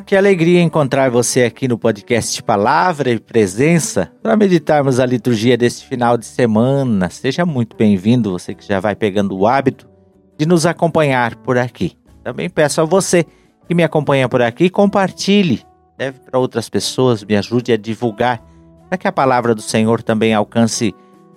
Que alegria encontrar você aqui no podcast Palavra e Presença para meditarmos a liturgia deste final de semana. Seja muito bem-vindo, você que já vai pegando o hábito de nos acompanhar por aqui. Também peço a você que me acompanha por aqui, compartilhe, leve para outras pessoas, me ajude a divulgar, para que a palavra do Senhor também alcance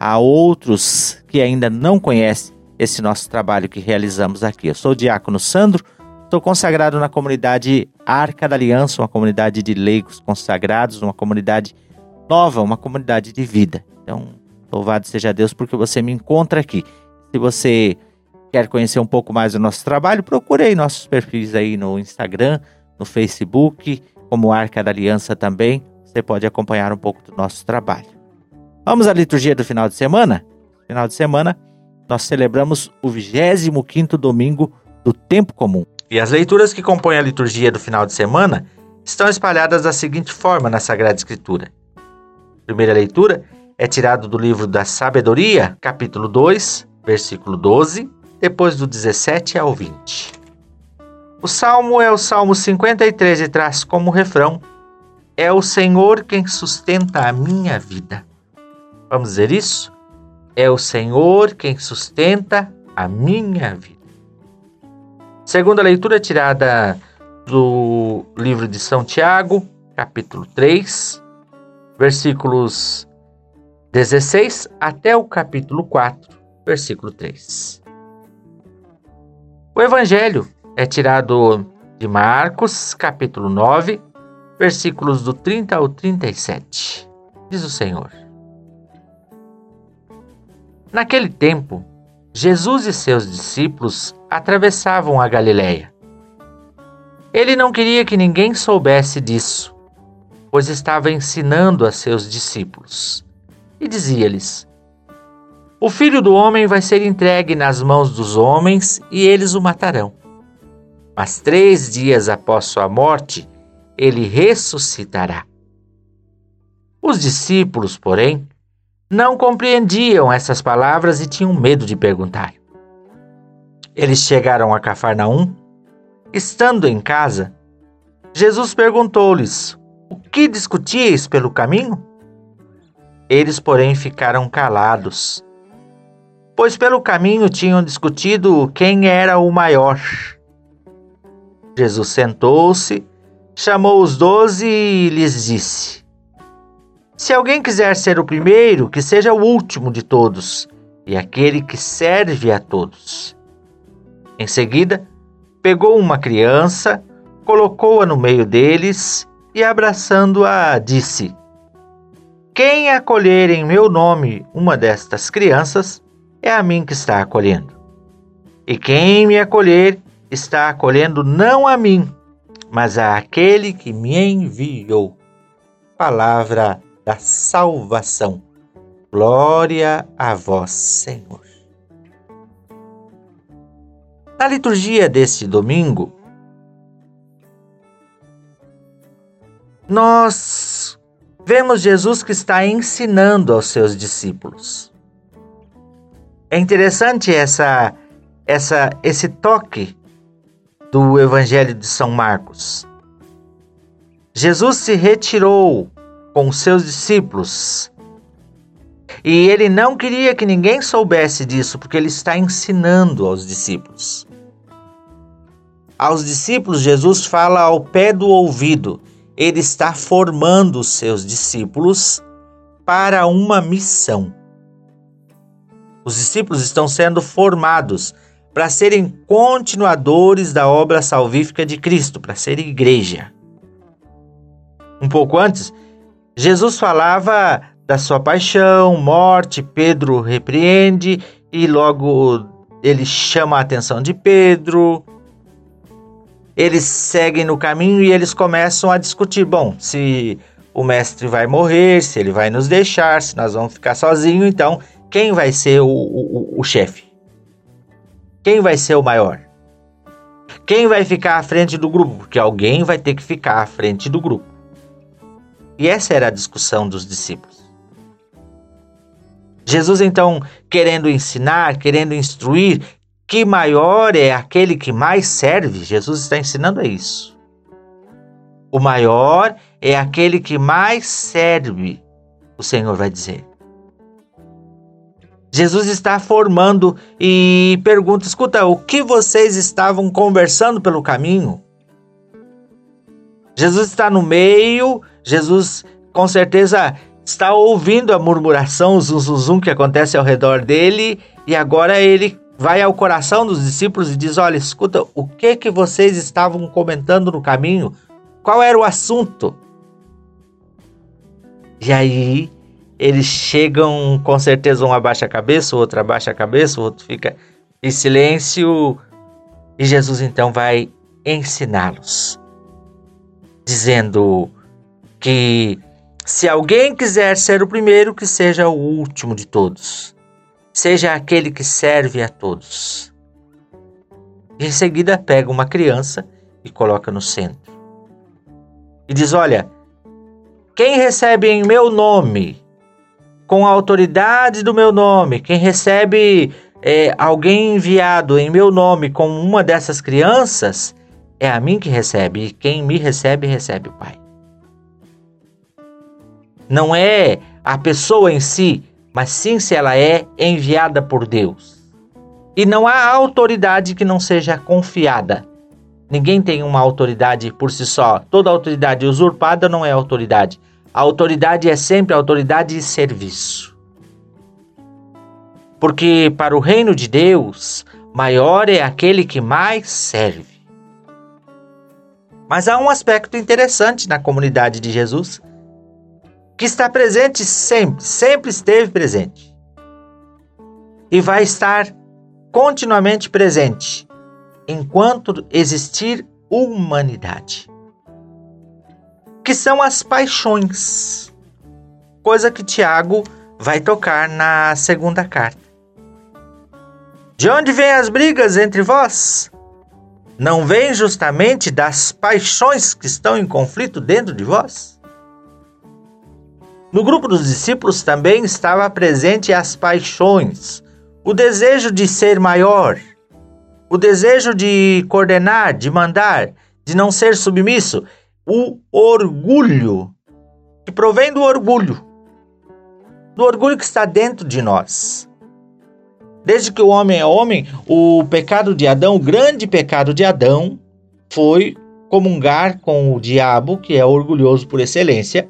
a outros que ainda não conhecem esse nosso trabalho que realizamos aqui. Eu sou o Diácono Sandro, estou consagrado na comunidade Arca da Aliança, uma comunidade de leigos consagrados, uma comunidade nova, uma comunidade de vida. Então, louvado seja Deus porque você me encontra aqui. Se você quer conhecer um pouco mais do nosso trabalho, procure aí nossos perfis aí no Instagram, no Facebook, como Arca da Aliança também. Você pode acompanhar um pouco do nosso trabalho. Vamos à liturgia do final de semana? Final de semana, nós celebramos o 25º domingo do tempo comum. E as leituras que compõem a liturgia do final de semana estão espalhadas da seguinte forma na Sagrada Escritura. A primeira leitura é tirada do livro da Sabedoria, capítulo 2, versículo 12, depois do 17 ao 20. O salmo é o Salmo 53 e traz como refrão: É o Senhor quem sustenta a minha vida. Vamos dizer isso? É o Senhor quem sustenta a minha vida. Segunda leitura tirada do livro de São Tiago, capítulo 3, versículos 16 até o capítulo 4, versículo 3. O evangelho é tirado de Marcos, capítulo 9, versículos do 30 ao 37. Diz o Senhor: Naquele tempo, Jesus e seus discípulos atravessavam a Galiléia. Ele não queria que ninguém soubesse disso, pois estava ensinando a seus discípulos. E dizia-lhes: O filho do homem vai ser entregue nas mãos dos homens e eles o matarão. Mas três dias após sua morte, ele ressuscitará. Os discípulos, porém, não compreendiam essas palavras e tinham medo de perguntar. Eles chegaram a Cafarnaum. Estando em casa, Jesus perguntou-lhes: O que discutíeis pelo caminho? Eles, porém, ficaram calados, pois pelo caminho tinham discutido quem era o maior. Jesus sentou-se, chamou os doze e lhes disse: se alguém quiser ser o primeiro, que seja o último de todos e aquele que serve a todos. Em seguida, pegou uma criança, colocou-a no meio deles e, abraçando-a, disse: Quem acolher em meu nome uma destas crianças, é a mim que está acolhendo. E quem me acolher, está acolhendo não a mim, mas a aquele que me enviou. Palavra da salvação. Glória a vós, Senhor. Na liturgia deste domingo, nós vemos Jesus que está ensinando aos seus discípulos. É interessante essa, essa, esse toque do Evangelho de São Marcos. Jesus se retirou com seus discípulos. E ele não queria que ninguém soubesse disso, porque ele está ensinando aos discípulos. Aos discípulos, Jesus fala ao pé do ouvido. Ele está formando os seus discípulos para uma missão. Os discípulos estão sendo formados para serem continuadores da obra salvífica de Cristo, para serem igreja. Um pouco antes, Jesus falava da sua paixão, morte, Pedro repreende e logo ele chama a atenção de Pedro. Eles seguem no caminho e eles começam a discutir: bom, se o mestre vai morrer, se ele vai nos deixar, se nós vamos ficar sozinhos, então quem vai ser o, o, o chefe? Quem vai ser o maior? Quem vai ficar à frente do grupo? Porque alguém vai ter que ficar à frente do grupo. E essa era a discussão dos discípulos. Jesus, então, querendo ensinar, querendo instruir, que maior é aquele que mais serve, Jesus está ensinando isso. O maior é aquele que mais serve, o Senhor vai dizer. Jesus está formando e pergunta: escuta, o que vocês estavam conversando pelo caminho? Jesus está no meio, Jesus com certeza está ouvindo a murmuração, o zum, zum, zum que acontece ao redor dele, e agora ele vai ao coração dos discípulos e diz: Olha, escuta, o que que vocês estavam comentando no caminho? Qual era o assunto? E aí eles chegam, com certeza, um abaixa a cabeça, o outro abaixa a cabeça, o outro fica em silêncio. E Jesus então vai ensiná-los, dizendo que se alguém quiser ser o primeiro, que seja o último de todos, seja aquele que serve a todos. E em seguida pega uma criança e coloca no centro. E diz: Olha, quem recebe em meu nome com a autoridade do meu nome, quem recebe é, alguém enviado em meu nome com uma dessas crianças, é a mim que recebe, e quem me recebe, recebe o Pai. Não é a pessoa em si, mas sim se ela é enviada por Deus. E não há autoridade que não seja confiada. Ninguém tem uma autoridade por si só. Toda autoridade usurpada não é autoridade. A autoridade é sempre autoridade de serviço. Porque para o reino de Deus, maior é aquele que mais serve. Mas há um aspecto interessante na comunidade de Jesus que está presente sempre, sempre esteve presente. E vai estar continuamente presente enquanto existir humanidade que são as paixões, coisa que Tiago vai tocar na segunda carta. De onde vêm as brigas entre vós? Não vêm justamente das paixões que estão em conflito dentro de vós? No grupo dos discípulos também estava presente as paixões, o desejo de ser maior, o desejo de coordenar, de mandar, de não ser submisso o orgulho, que provém do orgulho, do orgulho que está dentro de nós. Desde que o homem é homem, o pecado de Adão, o grande pecado de Adão, foi comungar com o diabo, que é orgulhoso por excelência,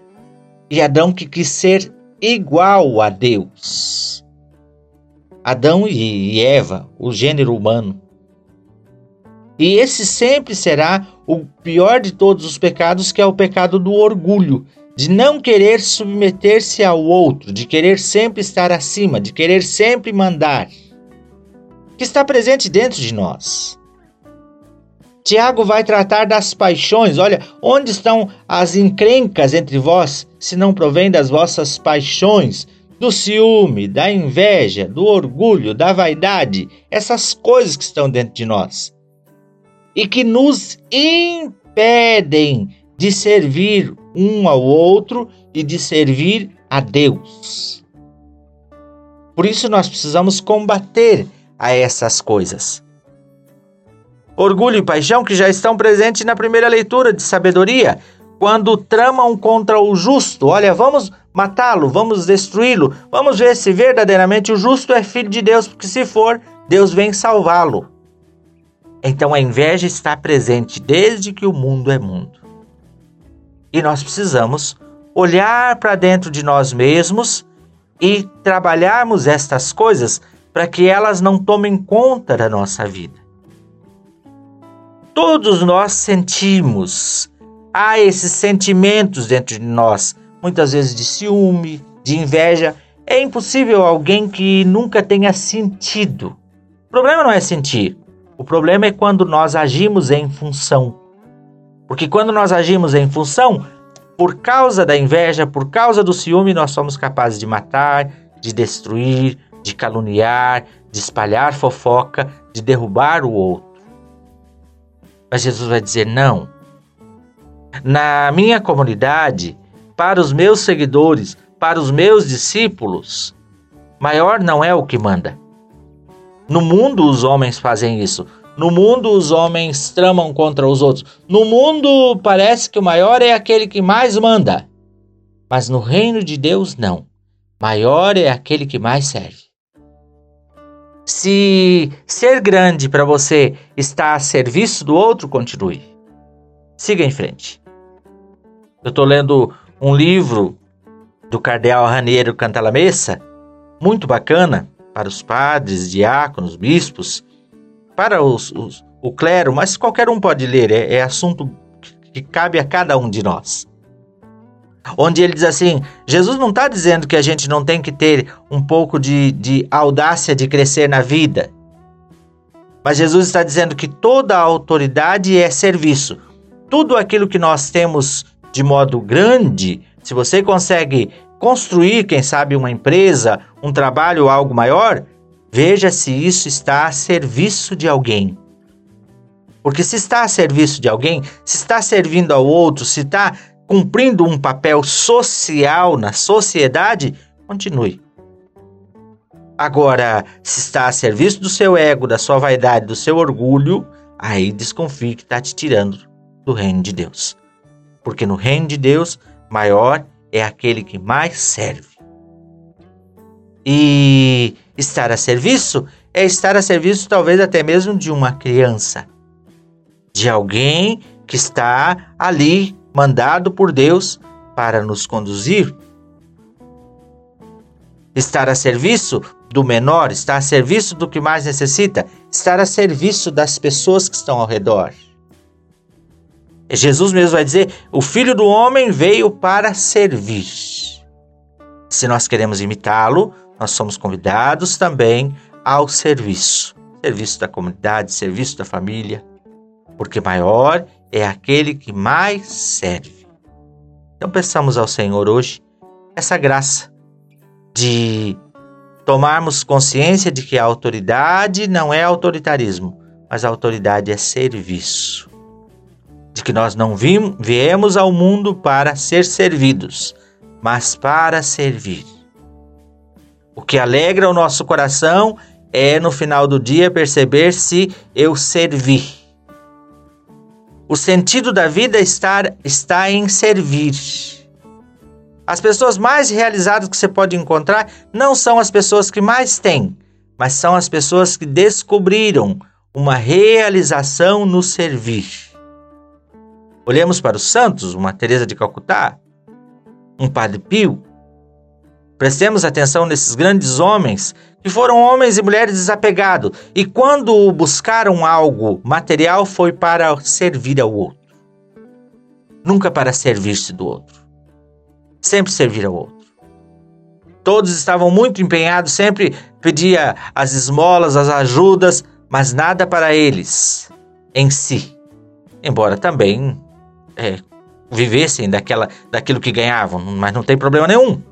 e Adão que quis ser igual a Deus. Adão e Eva, o gênero humano, e esse sempre será o pior de todos os pecados, que é o pecado do orgulho, de não querer submeter-se ao outro, de querer sempre estar acima, de querer sempre mandar, que está presente dentro de nós. Tiago vai tratar das paixões. Olha, onde estão as encrencas entre vós, se não provém das vossas paixões, do ciúme, da inveja, do orgulho, da vaidade, essas coisas que estão dentro de nós e que nos impedem de servir um ao outro e de servir a Deus. Por isso nós precisamos combater a essas coisas. Orgulho e paixão que já estão presentes na primeira leitura de sabedoria, quando tramam contra o justo. Olha, vamos matá-lo, vamos destruí-lo, vamos ver se verdadeiramente o justo é filho de Deus, porque se for, Deus vem salvá-lo. Então a inveja está presente desde que o mundo é mundo. E nós precisamos olhar para dentro de nós mesmos e trabalharmos estas coisas para que elas não tomem conta da nossa vida. Todos nós sentimos, há esses sentimentos dentro de nós, muitas vezes de ciúme, de inveja. É impossível alguém que nunca tenha sentido. O problema não é sentir, o problema é quando nós agimos em função. Porque quando nós agimos em função, por causa da inveja, por causa do ciúme, nós somos capazes de matar, de destruir, de caluniar, de espalhar fofoca, de derrubar o outro. Mas Jesus vai dizer: não. Na minha comunidade, para os meus seguidores, para os meus discípulos, maior não é o que manda no mundo os homens fazem isso. No mundo, os homens tramam contra os outros. No mundo, parece que o maior é aquele que mais manda. Mas no reino de Deus, não. Maior é aquele que mais serve. Se ser grande para você está a serviço do outro, continue. Siga em frente. Eu estou lendo um livro do cardeal Raniero Cantalamessa, muito bacana para os padres, diáconos, bispos, para os, os, o clero, mas qualquer um pode ler, é, é assunto que cabe a cada um de nós. Onde ele diz assim: Jesus não está dizendo que a gente não tem que ter um pouco de, de audácia de crescer na vida. Mas Jesus está dizendo que toda autoridade é serviço. Tudo aquilo que nós temos de modo grande, se você consegue construir, quem sabe, uma empresa, um trabalho algo maior, Veja se isso está a serviço de alguém. Porque se está a serviço de alguém, se está servindo ao outro, se está cumprindo um papel social na sociedade, continue. Agora, se está a serviço do seu ego, da sua vaidade, do seu orgulho, aí desconfie que está te tirando do reino de Deus. Porque no reino de Deus, maior é aquele que mais serve. E estar a serviço é estar a serviço talvez até mesmo de uma criança, de alguém que está ali mandado por Deus para nos conduzir. Estar a serviço do menor, estar a serviço do que mais necessita, estar a serviço das pessoas que estão ao redor. Jesus mesmo vai dizer: o filho do homem veio para servir. Se nós queremos imitá-lo, nós somos convidados também ao serviço serviço da comunidade, serviço da família, porque maior é aquele que mais serve. Então, peçamos ao Senhor hoje essa graça de tomarmos consciência de que a autoridade não é autoritarismo, mas a autoridade é serviço. De que nós não viemos ao mundo para ser servidos, mas para servir. O que alegra o nosso coração é no final do dia perceber se eu servi. O sentido da vida está, está em servir. As pessoas mais realizadas que você pode encontrar não são as pessoas que mais têm, mas são as pessoas que descobriram uma realização no servir. Olhemos para os santos, uma Teresa de Calcutá, um Padre Pio, Prestemos atenção nesses grandes homens que foram homens e mulheres desapegados e quando buscaram algo material foi para servir ao outro. Nunca para servir-se do outro. Sempre servir ao outro. Todos estavam muito empenhados, sempre pedia as esmolas, as ajudas, mas nada para eles em si. Embora também é, vivessem daquela, daquilo que ganhavam, mas não tem problema nenhum.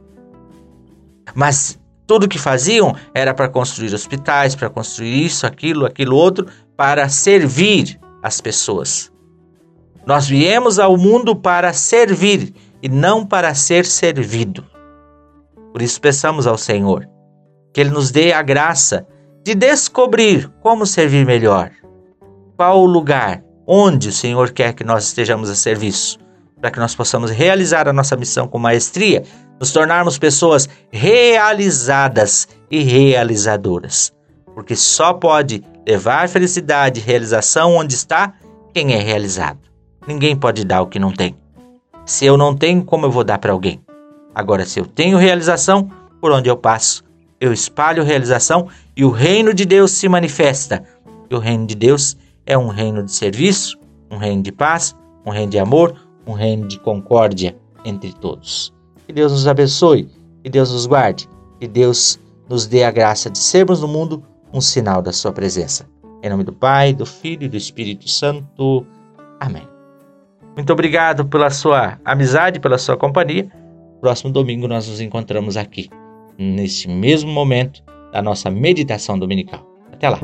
Mas tudo que faziam era para construir hospitais, para construir isso, aquilo, aquilo outro, para servir as pessoas. Nós viemos ao mundo para servir e não para ser servido. Por isso peçamos ao Senhor que Ele nos dê a graça de descobrir como servir melhor. Qual o lugar onde o Senhor quer que nós estejamos a serviço, para que nós possamos realizar a nossa missão com maestria, nos tornarmos pessoas realizadas e realizadoras. Porque só pode levar felicidade e realização onde está quem é realizado. Ninguém pode dar o que não tem. Se eu não tenho, como eu vou dar para alguém? Agora, se eu tenho realização, por onde eu passo, eu espalho realização e o reino de Deus se manifesta. E o reino de Deus é um reino de serviço, um reino de paz, um reino de amor, um reino de concórdia entre todos. Que Deus nos abençoe, que Deus nos guarde, que Deus nos dê a graça de sermos no mundo um sinal da Sua presença. Em nome do Pai, do Filho e do Espírito Santo. Amém. Muito obrigado pela sua amizade, pela sua companhia. Próximo domingo nós nos encontramos aqui, neste mesmo momento da nossa meditação dominical. Até lá!